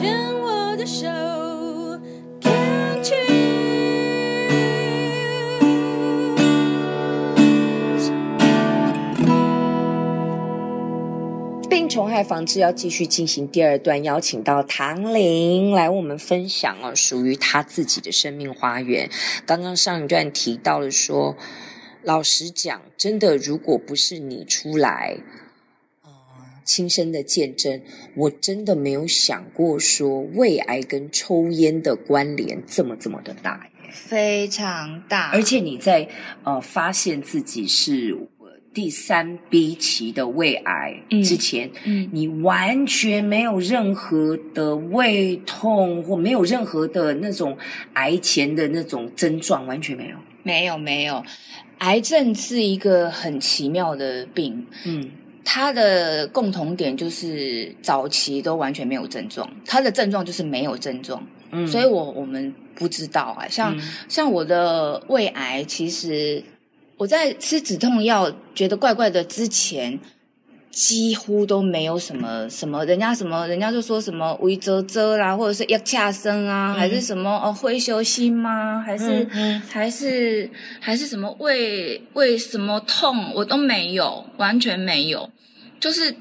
牵我的手，Can't you？病虫害防治要继续进行第二段，邀请到唐玲来我们分享哦，属于她自己的生命花园。刚刚上一段提到了说，老实讲，真的如果不是你出来。亲身的见证，我真的没有想过说胃癌跟抽烟的关联这么这么的大耶，非常大。而且你在呃发现自己是第三 B 期的胃癌之前，嗯，嗯，你完全没有任何的胃痛或没有任何的那种癌前的那种症状，完全没有，没有没有。癌症是一个很奇妙的病，嗯。它的共同点就是早期都完全没有症状，它的症状就是没有症状，嗯，所以我我们不知道啊，像、嗯、像我的胃癌，其实我在吃止痛药觉得怪怪的之前。几乎都没有什么什么，人家什么，人家就说什么胃啧啧啦，或者是压恰生啊，嗯、还是什么哦，会休息吗？还是、嗯、还是还是什么胃胃什么痛，我都没有，完全没有。就是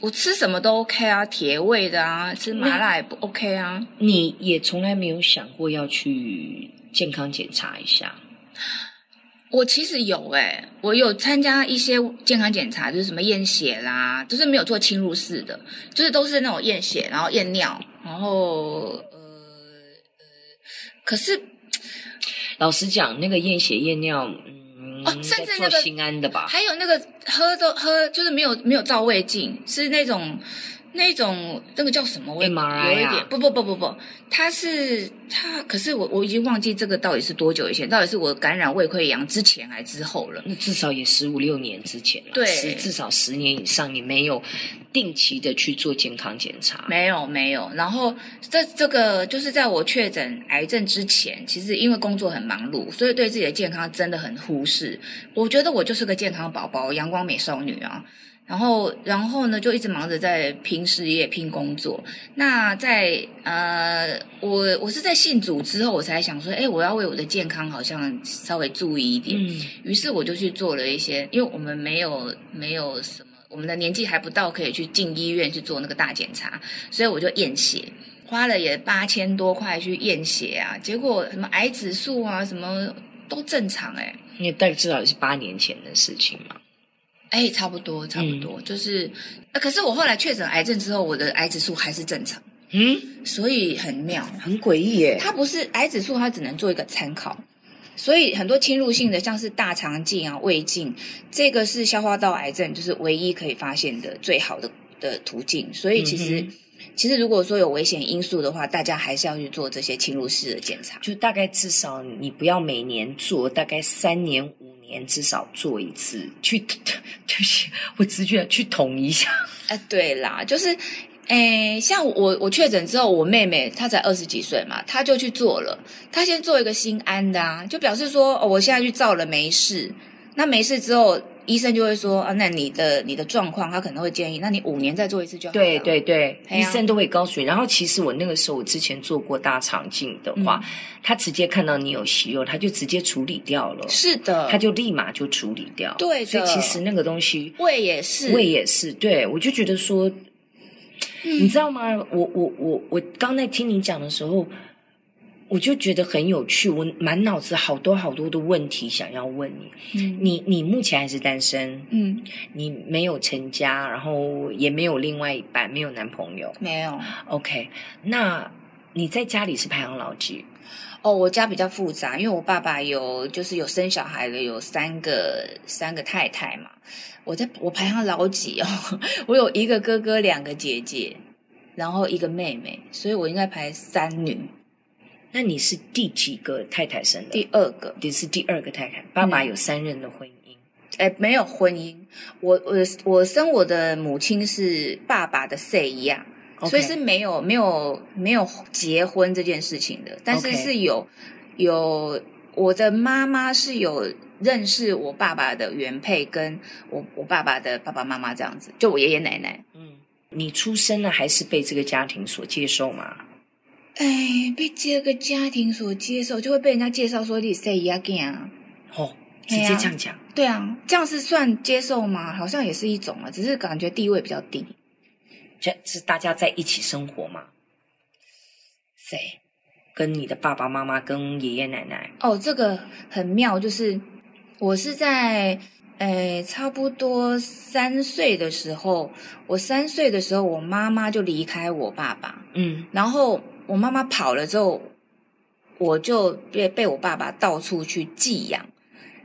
我吃什么都 OK 啊，铁胃的啊，吃麻辣也不 OK 啊。你也从来没有想过要去健康检查一下？我其实有诶、欸，我有参加一些健康检查，就是什么验血啦，就是没有做侵入式的，就是都是那种验血，然后验尿，然后呃呃，可是 老实讲，那个验血验尿，嗯，哦，甚至那个心安的吧，还有那个喝都喝，就是没有没有照胃镜，是那种。那种那个叫什么？我 MRI 有一点不不不不不，它是它，可是我我已经忘记这个到底是多久以前，到底是我感染胃溃疡之前还之后了？那至少也十五六年之前了，对，至少十年以上，你没有定期的去做健康检查？没有没有。然后这这个就是在我确诊癌症之前，其实因为工作很忙碌，所以对自己的健康真的很忽视。我觉得我就是个健康宝宝，阳光美少女啊。然后，然后呢，就一直忙着在拼事业、拼工作。那在呃，我我是在信主之后，我才想说，哎，我要为我的健康好像稍微注意一点。嗯。于是我就去做了一些，因为我们没有没有什么，我们的年纪还不到可以去进医院去做那个大检查，所以我就验血，花了也八千多块去验血啊。结果什么癌指数啊，什么都正常哎。因为大概至少是八年前的事情嘛。哎，差不多，差不多，嗯、就是，可是我后来确诊癌症之后，我的癌指数还是正常，嗯，所以很妙，很诡异耶。它不是癌指数，它只能做一个参考，所以很多侵入性的，像是大肠镜啊、胃镜，这个是消化道癌症，就是唯一可以发现的最好的的途径。所以其实，嗯、其实如果说有危险因素的话，大家还是要去做这些侵入式的检查，就大概至少你不要每年做，大概三年五。年至少做一次，去就是 我直觉去捅一下。哎、啊，对啦，就是，诶，像我我确诊之后，我妹妹她才二十几岁嘛，她就去做了，她先做一个心安的啊，就表示说，哦，我现在去照了没事，那没事之后。医生就会说啊，那你的你的状况，他可能会建议，那你五年再做一次就好了。对对对，啊、医生都会告诉你。然后其实我那个时候，我之前做过大肠镜的话，嗯、他直接看到你有息肉，他就直接处理掉了。是的，他就立马就处理掉。对，所以其实那个东西胃也是，胃也是。对，我就觉得说，嗯、你知道吗？我我我我刚在听你讲的时候。我就觉得很有趣，我满脑子好多好多的问题想要问你。嗯，你你目前还是单身？嗯，你没有成家，然后也没有另外一半，没有男朋友，没有。OK，那你在家里是排行老几？哦，我家比较复杂，因为我爸爸有就是有生小孩的，有三个三个太太嘛。我在我排行老几哦？我有一个哥哥，两个姐姐，然后一个妹妹，所以我应该排三女。那你是第几个太太生的？第二个，你是第二个太太。爸爸有三任的婚姻？哎、嗯，没有婚姻。我我我生我的母亲是爸爸的谁一样，Okay. 所以是没有没有没有结婚这件事情的。但是是有 Okay. 有我的妈妈是有认识我爸爸的原配，跟我我爸爸的爸爸妈妈这样子，就我爷爷奶奶。嗯。你出生了还是被这个家庭所接受吗？哎，被这个家庭所接受，就会被人家介绍说你是谁呀？哦，直接这样讲。对啊，这样是算接受吗？好像也是一种啊，只是感觉地位比较低。这是大家在一起生活吗？谁？跟你的爸爸妈妈跟爷爷奶奶？哦，这个很妙，就是我是在。诶，差不多三岁的时候，我三岁的时候，我妈妈就离开我爸爸。嗯，然后我妈妈跑了之后，我就被被我爸爸到处去寄养。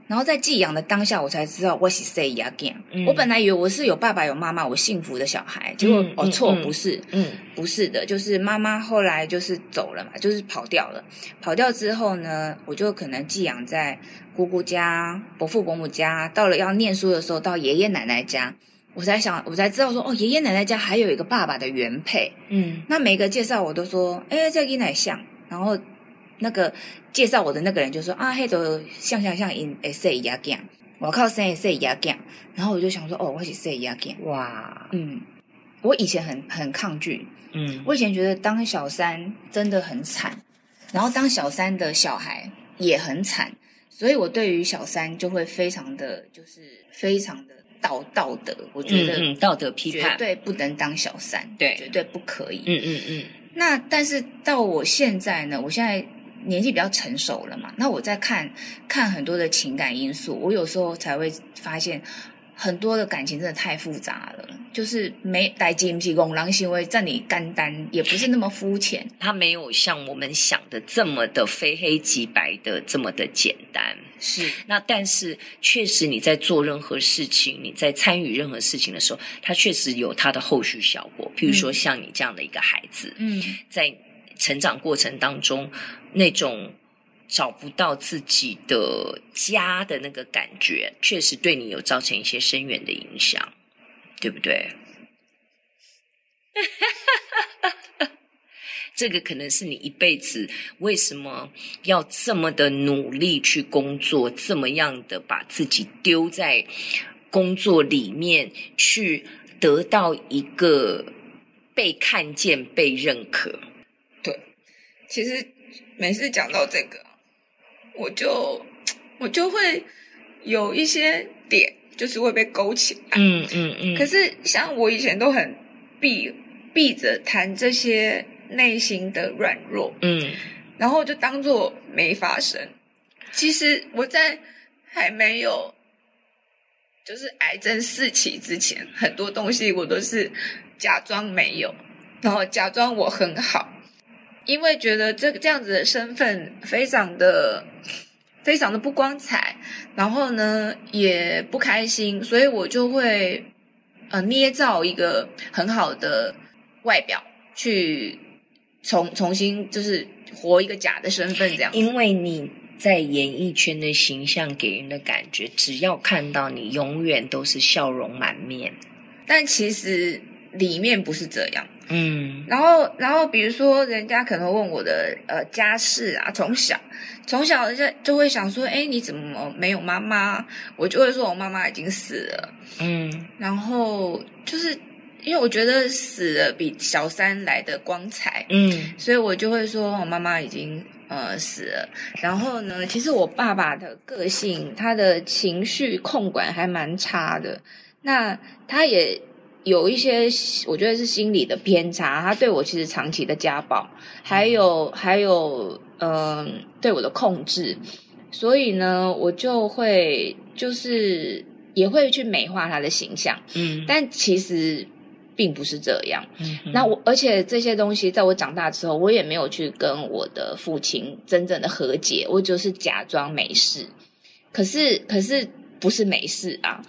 然后在寄养的当下，我才知道我是谁呀？嗯，我本来以为我是有爸爸有妈妈，我幸福的小孩。结果哦，错，不是，嗯，不是的，就是妈妈后来就是走了嘛，就是跑掉了。跑掉之后呢，我就可能寄养在姑姑家、伯父伯母家。到了要念书的时候，到爷爷奶奶家，我才想，我才知道说，哦，爷爷奶奶家还有一个爸爸的原配。嗯，那每个介绍我都说，哎，这个奶像，然后。那个介绍我的那个人就说啊，嘿，都像像像因诶说亚健，我靠生说亚健，然后我就想说哦，我是说亚健，哇，嗯，我以前很很抗拒，嗯，我以前觉得当小三真的很惨，然后当小三的小孩也很惨，所以我对于小三就会非常的就是非常的道道德，我觉得嗯，嗯，道德批判，绝对不能当小三，对，绝对不可以，嗯嗯嗯。那但是到我现在呢，我现在。年纪比较成熟了嘛，那我在看看很多的情感因素，我有时候才会发现很多的感情真的太复杂了，就是没带金皮公狼行为在你干单，也不是那么肤浅，它没有像我们想的这么的非黑即白的这么的简单。是，那但是确实你在做任何事情，你在参与任何事情的时候，它确实有它的后续效果。譬如说像你这样的一个孩子，嗯，在。成长过程当中，那种找不到自己的家的那个感觉，确实对你有造成一些深远的影响，对不对？这个可能是你一辈子为什么要这么的努力去工作，这么样的把自己丢在工作里面，去得到一个被看见、被认可。对其实每次讲到这个，我就我就会有一些点，就是会被勾起来。嗯嗯嗯。可是像我以前都很避避着谈这些内心的软弱，嗯，然后就当做没发生。其实我在还没有就是癌症四起之前，很多东西我都是假装没有，然后假装我很好。因为觉得这个这样子的身份非常的非常的不光彩，然后呢也不开心，所以我就会呃捏造一个很好的外表，去重重新就是活一个假的身份这样。因为你在演艺圈的形象给人的感觉，只要看到你，永远都是笑容满面，但其实里面不是这样。嗯，然后，然后，比如说，人家可能问我的呃家世啊，从小，从小人家就会想说，哎，你怎么没有妈妈？我就会说我妈妈已经死了。嗯，然后就是因为我觉得死了比小三来的光彩。嗯，所以我就会说我妈妈已经呃死了。然后呢，其实我爸爸的个性，他的情绪控管还蛮差的。那他也。有一些我觉得是心理的偏差，他对我其实长期的家暴，还有还有嗯、呃、对我的控制，所以呢，我就会就是也会去美化他的形象，嗯，但其实并不是这样。嗯，那我而且这些东西在我长大之后，我也没有去跟我的父亲真正的和解，我就是假装没事，可是可是。不是没事啊，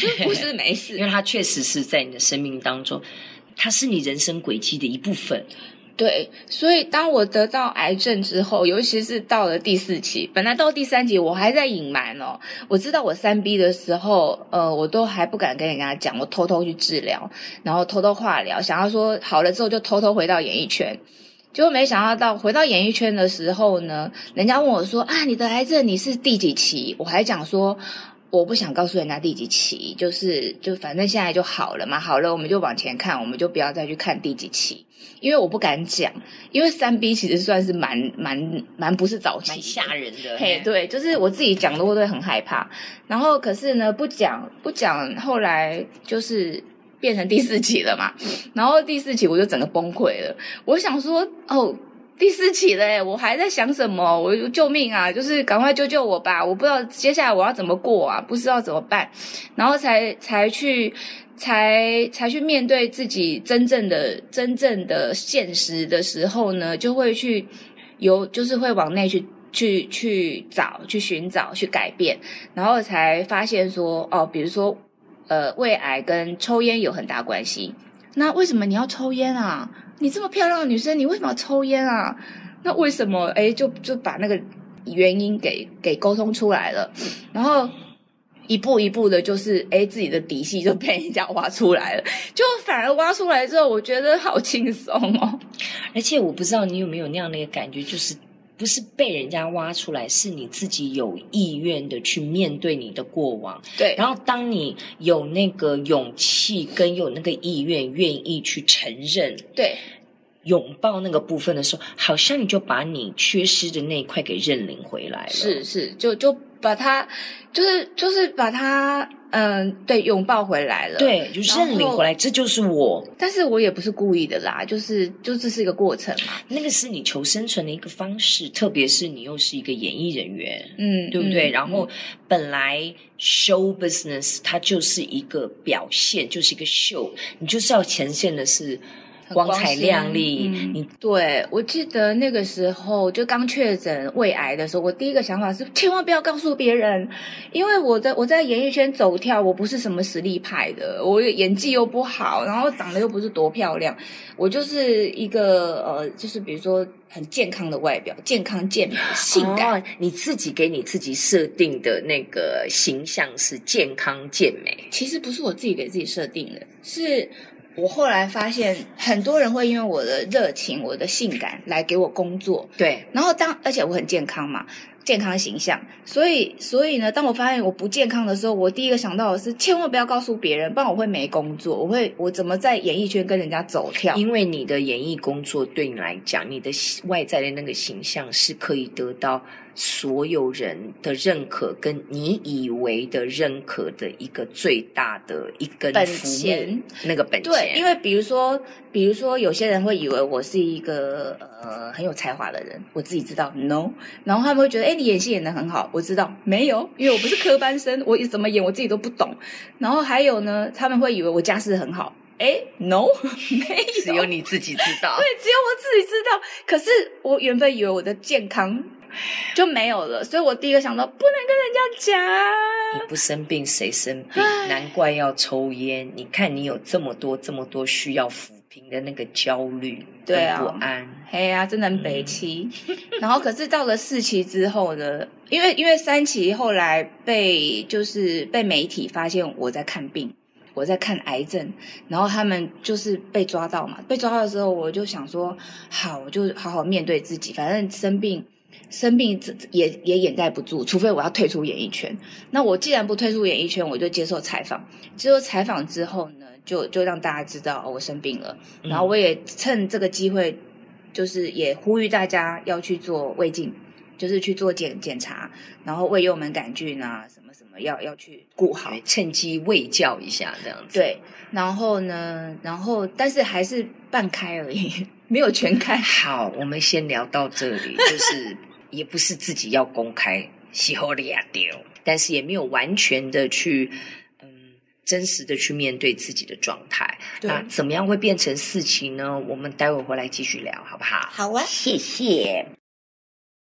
就 不是没事，因为它确实是在你的生命当中，它是你人生轨迹的一部分。对，所以当我得到癌症之后，尤其是到了第四期，本来到第三期我还在隐瞒哦。我知道我三 B 的时候，呃，我都还不敢跟人家讲，我偷偷去治疗，然后偷偷化疗，想要说好了之后就偷偷回到演艺圈。结果没想到到回到演艺圈的时候呢，人家问我说：“啊，你的癌症你是第几期？”我还讲说。我不想告诉人家第几期，就是就反正现在就好了嘛，好了我们就往前看，我们就不要再去看第几期，因为我不敢讲，因为三 B 其实算是蛮蛮蛮不是早期，蛮吓人的。嘿，对，就是我自己讲的我都会很害怕。然后可是呢，不讲不讲，后来就是变成第四期了嘛，然后第四期我就整个崩溃了，我想说哦。第四期了耶，我还在想什么？我救命啊！就是赶快救救我吧！我不知道接下来我要怎么过啊，不知道怎么办，然后才才去才才去面对自己真正的真正的现实的时候呢，就会去有就是会往内去去去找去寻找去改变，然后才发现说哦，比如说呃，胃癌跟抽烟有很大关系。那为什么你要抽烟啊？你这么漂亮的女生，你为什么要抽烟啊？那为什么？诶，就就把那个原因给给沟通出来了，然后一步一步的，就是诶，自己的底细就被人家挖出来了，就反而挖出来之后，我觉得好轻松哦。而且我不知道你有没有那样的一个感觉，就是不是被人家挖出来，是你自己有意愿的去面对你的过往。对，然后当你有那个勇气跟有那个意愿，愿意去承认。对。拥抱那个部分的时候，好像你就把你缺失的那一块给认领回来了。是是，就就把他，就是就是把他，嗯，对，拥抱回来了。对，就认领回来，这就是我。但是我也不是故意的啦，就是就这是一个过程嘛。那个是你求生存的一个方式，特别是你又是一个演艺人员，嗯，对不对？嗯、然后本来 show business 它就是一个表现，就是一个秀，你就是要呈现的是。光彩亮丽，嗯、你对我记得那个时候就刚确诊胃癌的时候，我第一个想法是千万不要告诉别人，因为我在我在演艺圈走跳，我不是什么实力派的，我演技又不好，然后长得又不是多漂亮，我就是一个呃，就是比如说很健康的外表，健康健美，性感。哦，你自己给你自己设定的那个形象是健康健美，其实不是我自己给自己设定的，是。我后来发现，很多人会因为我的热情、我的性感来给我工作。对，然后当而且我很健康嘛，健康形象，所以所以呢，当我发现我不健康的时候，我第一个想到的是，千万不要告诉别人，不然我会没工作，我会我怎么在演艺圈跟人家走跳？因为你的演艺工作对你来讲，你的外在的那个形象是可以得到。所有人的认可，跟你以为的认可的一个最大的一根本钱，那个本钱。对，因为比如说，比如说，有些人会以为我是一个呃很有才华的人，我自己知道，no。然后他们会觉得，哎，你演戏演的很好，我知道，没有，因为我不是科班生，我怎么演我自己都不懂。然后还有呢，他们会以为我家世很好，哎，no，没有，只有你自己知道。对，只有我自己知道。可是我原本以为我的健康。就没有了，所以我第一个想到不能跟人家讲。你不生病谁生病？难怪要抽烟。你看你有这么多这么多需要抚平的那个焦虑，对啊，不安。嘿啊，真的很北七。嗯、然后可是到了四期之后呢？因为因为三期后来被就是被媒体发现我在看病，我在看癌症，然后他们就是被抓到嘛。被抓到的时候，我就想说，好，我就好好面对自己，反正生病。生病也也掩盖不住，除非我要退出演艺圈。那我既然不退出演艺圈，我就接受采访。接受采访之后呢，就就让大家知道，哦，我生病了。然后我也趁这个机会，就是也呼吁大家要去做胃镜，就是去做检检查，然后胃幽门杆菌啊，什么什么要要去顾好，趁机卫教一下这样子。对，然后呢，然后但是还是半开而已，没有全开。好，我们先聊到这里，就是。也不是自己要公开，喜欢的呀丢，但是也没有完全的去，嗯，真实的去面对自己的状态。那怎么样会变成四期呢？我们待会回来继续聊，好不好？好啊，谢谢。